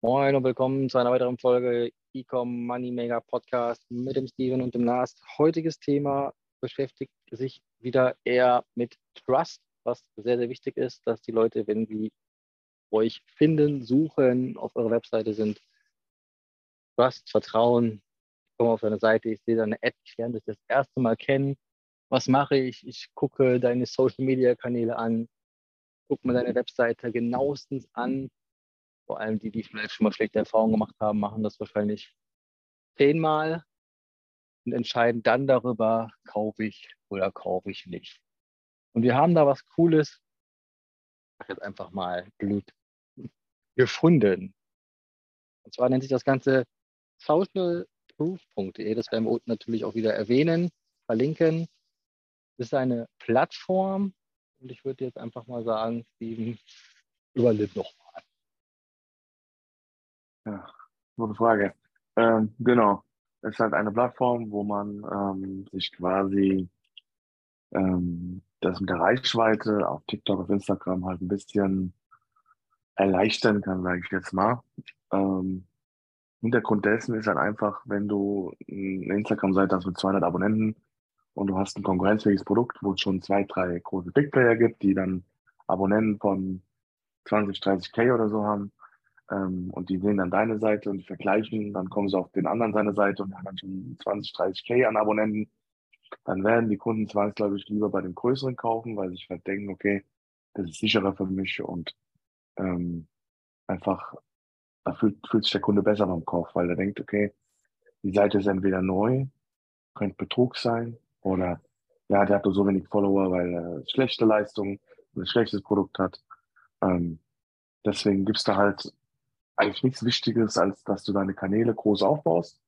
Moin und willkommen zu einer weiteren Folge Ecom Money Maker Podcast mit dem Steven und dem Lars. Heutiges Thema beschäftigt sich wieder eher mit Trust, was sehr, sehr wichtig ist, dass die Leute, wenn sie euch finden, suchen, auf eurer Webseite sind, Trust, Vertrauen, ich komme auf deine Seite, ich sehe deine Ad, ich lerne dich das erste Mal kennen. Was mache ich? Ich gucke deine Social Media Kanäle an, gucke mir deine Webseite genauestens an vor allem die, die vielleicht schon mal schlechte Erfahrungen gemacht haben, machen das wahrscheinlich zehnmal und entscheiden dann darüber, kaufe ich oder kaufe ich nicht. Und wir haben da was Cooles, ich jetzt einfach mal blöd, gefunden. Und zwar nennt sich das Ganze socialproof.de. Das werden wir unten natürlich auch wieder erwähnen, verlinken. Das ist eine Plattform und ich würde jetzt einfach mal sagen, Steven, überlebt noch ja, gute Frage. Ähm, genau. Es ist halt eine Plattform, wo man ähm, sich quasi ähm, das mit der Reichweite auf TikTok, auf Instagram halt ein bisschen erleichtern kann, sage ich jetzt mal. Ähm, Hintergrund dessen ist halt einfach, wenn du eine Instagram-Seite hast mit 200 Abonnenten und du hast ein konkurrenzfähiges Produkt, wo es schon zwei, drei große Big Player gibt, die dann Abonnenten von 20, 30k oder so haben, ähm, und die sehen dann deine Seite und vergleichen, dann kommen sie auf den anderen seine Seite und haben dann schon 20, 30k an Abonnenten. Dann werden die Kunden zwangsläufig lieber bei dem Größeren kaufen, weil sie sich halt denken, okay, das ist sicherer für mich und ähm, einfach, da fühlt, fühlt sich der Kunde besser beim Kauf, weil er denkt, okay, die Seite ist entweder neu, könnte Betrug sein oder ja, der hat nur so wenig Follower, weil er schlechte Leistung, ein schlechtes Produkt hat. Ähm, deswegen gibt's da halt eigentlich nichts Wichtiges, als dass du deine Kanäle groß aufbaust.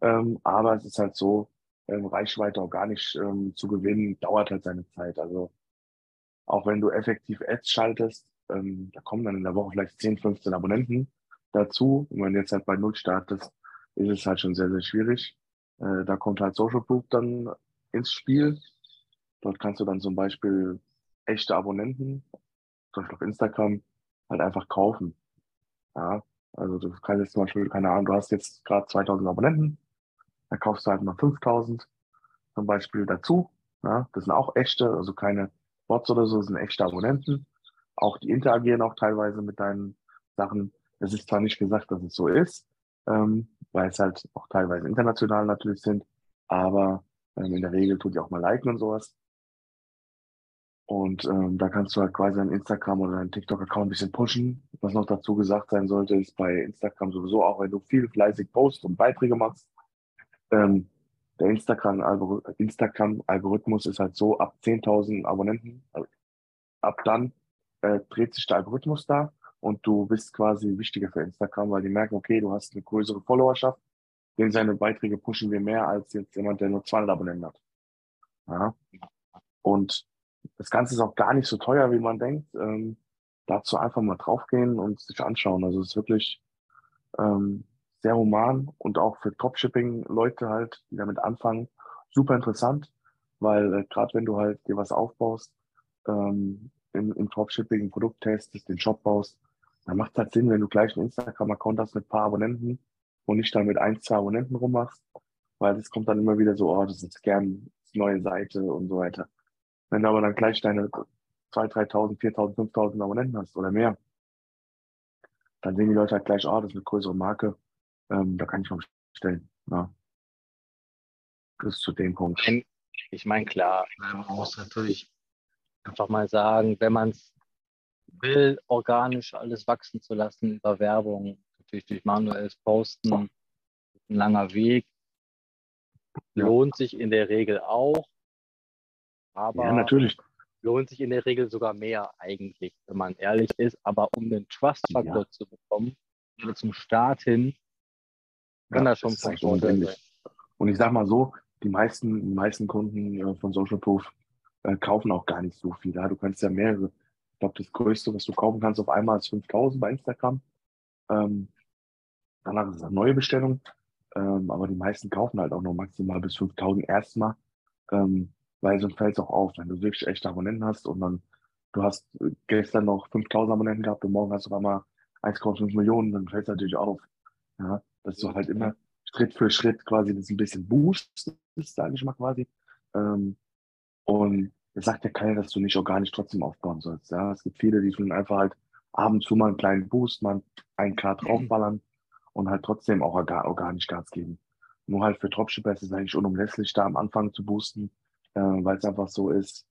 Ähm, aber es ist halt so, ähm, Reichweite organisch ähm, zu gewinnen, dauert halt seine Zeit. Also auch wenn du effektiv Ads schaltest, ähm, da kommen dann in der Woche vielleicht 10, 15 Abonnenten dazu. Und wenn du jetzt halt bei Null startest, ist es halt schon sehr, sehr schwierig. Äh, da kommt halt Social Proof dann ins Spiel. Dort kannst du dann zum Beispiel echte Abonnenten, zum Beispiel auf Instagram, halt einfach kaufen. Ja, also du kannst jetzt zum Beispiel, keine Ahnung, du hast jetzt gerade 2000 Abonnenten, da kaufst du halt noch 5000 zum Beispiel dazu. Ja, das sind auch echte, also keine Bots oder so, das sind echte Abonnenten. Auch die interagieren auch teilweise mit deinen Sachen. Es ist zwar nicht gesagt, dass es so ist, ähm, weil es halt auch teilweise international natürlich sind, aber ähm, in der Regel tut die auch mal liken und sowas. Und ähm, da kannst du halt quasi deinen Instagram oder deinen TikTok-Account ein bisschen pushen. Was noch dazu gesagt sein sollte, ist bei Instagram sowieso auch, wenn du viel fleißig postst und Beiträge machst, ähm, der Instagram-Algorithmus Instagram ist halt so, ab 10.000 Abonnenten, also ab dann äh, dreht sich der Algorithmus da und du bist quasi wichtiger für Instagram, weil die merken, okay, du hast eine größere Followerschaft, denn seine Beiträge pushen wir mehr als jetzt jemand, der nur 200 Abonnenten hat. Ja. Und das Ganze ist auch gar nicht so teuer, wie man denkt. Ähm, dazu einfach mal draufgehen und sich anschauen. Also es ist wirklich ähm, sehr human und auch für Dropshipping-Leute halt, die damit anfangen, super interessant, weil äh, gerade wenn du halt dir was aufbaust, ähm, im, im Dropshipping ein Produkt testest, den Shop baust, dann macht es halt Sinn, wenn du gleich einen Instagram-Account hast mit ein paar Abonnenten und nicht dann mit ein, zwei Abonnenten rummachst, weil das kommt dann immer wieder so, oh, das ist gern neue Seite und so weiter. Wenn du aber dann gleich deine 2.000, 3.000, 4.000, 5.000 Abonnenten hast oder mehr, dann sehen die Leute halt gleich, oh, das ist eine größere Marke, ähm, da kann ich mal bestellen. Ja. Das ist zu dem Punkt. Ich meine, klar, man muss natürlich einfach mal sagen, wenn man es will, organisch alles wachsen zu lassen über Werbung, natürlich durch manuelles Posten, ein langer Weg, lohnt sich in der Regel auch. Aber ja, natürlich. lohnt sich in der Regel sogar mehr eigentlich, wenn man ehrlich ist. Aber um den Trust-Faktor ja. zu bekommen, oder zum Start hin, kann ja, das schon sein. Und ich sag mal so, die meisten, die meisten Kunden äh, von Social Proof äh, kaufen auch gar nicht so viel. Ja? Du kannst ja mehrere. Ich glaube, das Größte, was du kaufen kannst auf einmal, ist 5000 bei Instagram. Ähm, danach ist es eine neue Bestellung. Ähm, aber die meisten kaufen halt auch nur maximal bis 5000 erstmal. Ähm, weil sonst fällt es auch auf, wenn du wirklich echte Abonnenten hast und dann, du hast gestern noch 5000 Abonnenten gehabt und morgen hast du auf einmal 1,5 Millionen, dann fällt es natürlich auf. Ja, dass du halt immer Schritt für Schritt quasi das ein bisschen boostest, sage ich mal quasi. Ähm, und es sagt ja keiner, dass du nicht organisch trotzdem aufbauen sollst. Ja, es gibt viele, die tun einfach halt ab und zu mal einen kleinen Boost, mal einen K draufballern und halt trotzdem auch organisch Gas geben. Nur halt für Dropshipper ist es eigentlich unumlässlich, da am Anfang zu boosten, äh, weil es einfach so ist,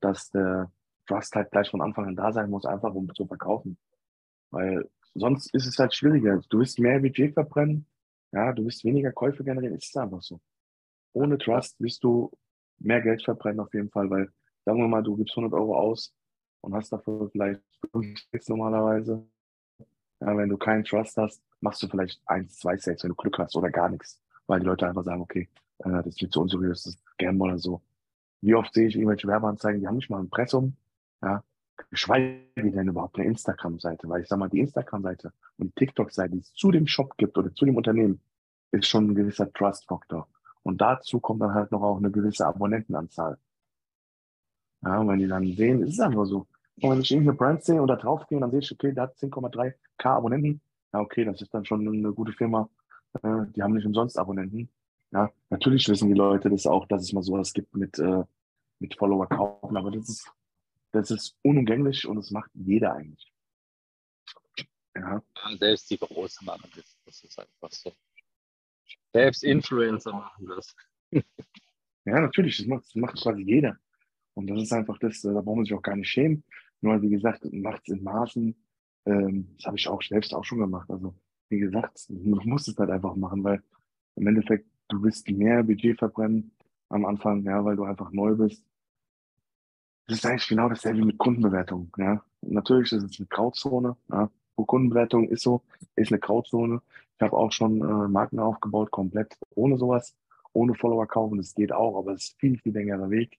dass der Trust halt gleich von Anfang an da sein muss, einfach um zu verkaufen. Weil sonst ist es halt schwieriger. Du wirst mehr Budget verbrennen, ja, du wirst weniger Käufe generieren, ist es einfach so. Ohne Trust wirst du mehr Geld verbrennen auf jeden Fall, weil sagen wir mal, du gibst 100 Euro aus und hast dafür vielleicht 5 Sales normalerweise. Ja, wenn du keinen Trust hast, machst du vielleicht 1, 2 Sales, wenn du Glück hast oder gar nichts, weil die Leute einfach sagen, okay, äh, das ist viel zu unseriös, das ist Gamble oder so. Wie oft sehe ich irgendwelche Werbeanzeigen, die haben nicht mal ein Pressum, ja, geschweige denn überhaupt eine Instagram-Seite, weil ich sag mal, die Instagram-Seite und die TikTok-Seite, die es zu dem Shop gibt oder zu dem Unternehmen, ist schon ein gewisser Trust-Faktor. Und dazu kommt dann halt noch auch eine gewisse Abonnentenanzahl. Ja, und wenn die dann sehen, ist es einfach so. Und wenn ich irgendeine Brand sehe und da drauf gehe, dann sehe ich, okay, der hat 10,3k Abonnenten. Ja, okay, das ist dann schon eine gute Firma. Äh, die haben nicht umsonst Abonnenten. Ja, natürlich wissen die Leute das auch, dass es mal sowas gibt mit, äh, mit Follower kaufen, aber das ist, das ist unumgänglich und das macht jeder eigentlich. Ja. ja selbst die Großen machen das. Das ist einfach so. Selbst Influencer machen das. ja, natürlich, das macht, das macht quasi jeder. Und das ist einfach das, da braucht man sich auch gar nicht schämen. Nur, wie gesagt, macht es in Maßen. Ähm, das habe ich auch selbst auch schon gemacht. Also, wie gesagt, du musst es halt einfach machen, weil im Endeffekt, du wirst mehr Budget verbrennen am Anfang, ja, weil du einfach neu bist. Das ist eigentlich genau dasselbe mit Kundenbewertung, ja. Natürlich ist es eine Grauzone, ja. Kundenbewertung ist so, ist eine Grauzone. Ich habe auch schon äh, Marken aufgebaut, komplett ohne sowas, ohne Follower kaufen. Das geht auch, aber es ist viel, viel längerer Weg.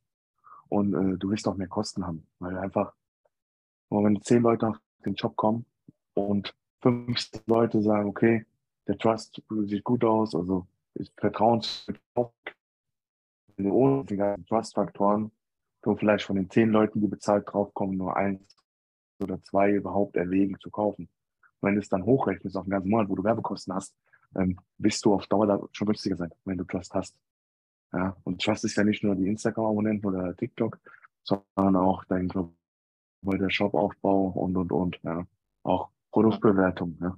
Und äh, du wirst auch mehr Kosten haben, weil einfach, wenn zehn Leute auf den Job kommen und fünf Leute sagen, okay, der Trust sieht gut aus, also ist vertrauensvoll, ohne die ganzen Trust-Faktoren, du vielleicht von den zehn Leuten, die bezahlt draufkommen, nur eins oder zwei überhaupt erwägen zu kaufen. Wenn du es dann hochrechnest auf den ganzen Monat, wo du Werbekosten hast, ähm, wirst du auf Dauer da schon günstiger sein, wenn du Trust hast. Ja, und Trust ist ja nicht nur die Instagram-Abonnenten oder TikTok, sondern auch dein der Shop-Aufbau und, und, und. Ja. Auch Produktbewertung. Ja.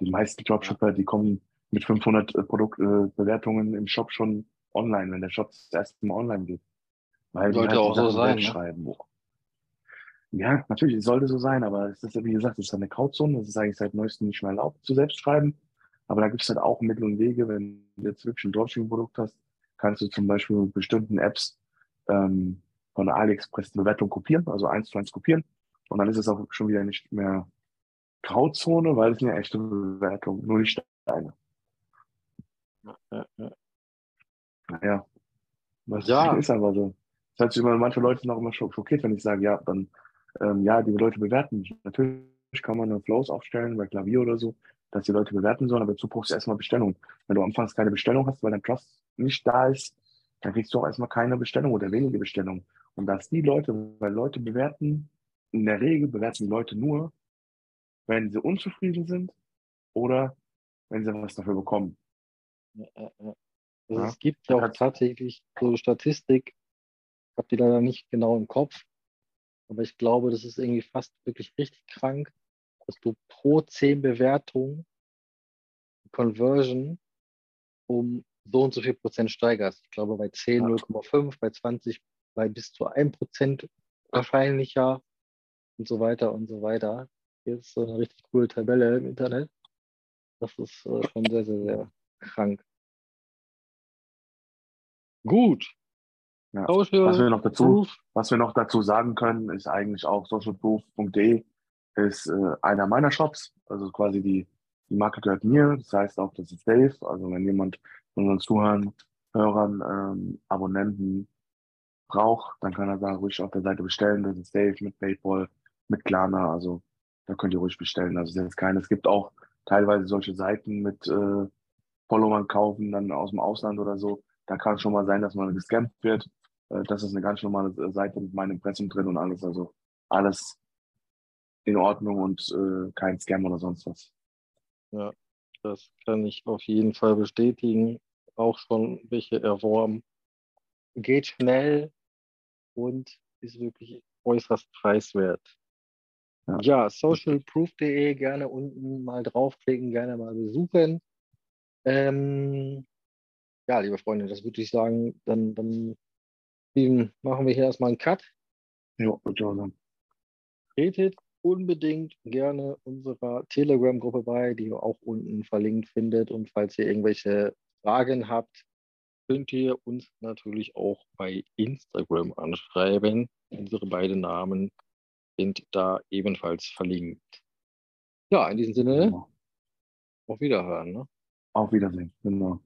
Die meisten Dropshipper, die kommen mit 500 äh, Produktbewertungen äh, im Shop schon online, wenn der Shop das erste Mal online geht. Weil sollte halt auch so sein. Ne? Schreiben. Ja, natürlich, es sollte so sein, aber es ist ja, wie gesagt, es ist eine Grauzone, das ist eigentlich seit neuestem nicht mehr erlaubt zu selbst schreiben. Aber da gibt es halt auch Mittel und Wege, wenn du jetzt wirklich ein Dropshipping-Produkt hast, kannst du zum Beispiel mit bestimmten Apps ähm, von AliExpress eine Bewertung kopieren, also eins zu eins kopieren. Und dann ist es auch schon wieder nicht mehr Grauzone, weil es eine echte Bewertung, nur nicht deine. Ja, ja. Naja, was ja. ist aber so. Das hat sich immer manche Leute noch immer schockiert, wenn ich sage, ja, dann, ähm, ja, die Leute bewerten mich. Natürlich kann man Flows aufstellen bei Klavier oder so, dass die Leute bewerten sollen, aber dazu brauchst du erstmal Bestellung. Wenn du anfangs keine Bestellung hast, weil dein Trust nicht da ist, dann kriegst du auch erstmal keine Bestellung oder wenige Bestellungen. Und dass die Leute, weil Leute bewerten, in der Regel bewerten die Leute nur, wenn sie unzufrieden sind oder wenn sie was dafür bekommen. Also ja. Es gibt auch tatsächlich so Statistik, habe die leider nicht genau im Kopf, aber ich glaube, das ist irgendwie fast wirklich richtig krank, dass du pro 10 Bewertungen Conversion um so und so viel Prozent steigerst. Ich glaube bei 10 0,5, bei 20 bei bis zu 1 Prozent wahrscheinlicher und so weiter und so weiter. Hier ist so eine richtig coole Tabelle im Internet. Das ist äh, schon sehr, sehr, sehr krank. Gut. Ja. was, wir noch dazu, was wir noch dazu sagen können, ist eigentlich auch socialproof.de ist äh, einer meiner Shops. Also quasi die, die Marke gehört mir. Das heißt auch, das ist safe. Also wenn jemand von unseren Zuhörern, Hörern, ähm, Abonnenten braucht, dann kann er da ruhig auf der Seite bestellen. Das ist safe mit PayPal, mit Klarna. Also da könnt ihr ruhig bestellen. Also es ist keine. Es gibt auch teilweise solche Seiten mit äh, Followern kaufen, dann aus dem Ausland oder so. Da kann es schon mal sein, dass man gescampt wird. Äh, das ist eine ganz normale Seite mit meinem Impressum drin und alles. Also alles in Ordnung und äh, kein Scam oder sonst was. Ja, das kann ich auf jeden Fall bestätigen. Auch schon welche erworben. Geht schnell und ist wirklich äußerst preiswert. Ja, ja socialproof.de gerne unten mal draufklicken, gerne mal besuchen. Ähm, ja, liebe Freunde, das würde ich sagen, dann, dann machen wir hier erstmal einen Cut. Ja, sagen. Tretet unbedingt gerne unserer Telegram-Gruppe bei, die ihr auch unten verlinkt findet. Und falls ihr irgendwelche Fragen habt, könnt ihr uns natürlich auch bei Instagram anschreiben. Unsere beiden Namen sind da ebenfalls verlinkt. Ja, in diesem Sinne, genau. auf Wiederhören. Ne? Auf Wiedersehen, genau.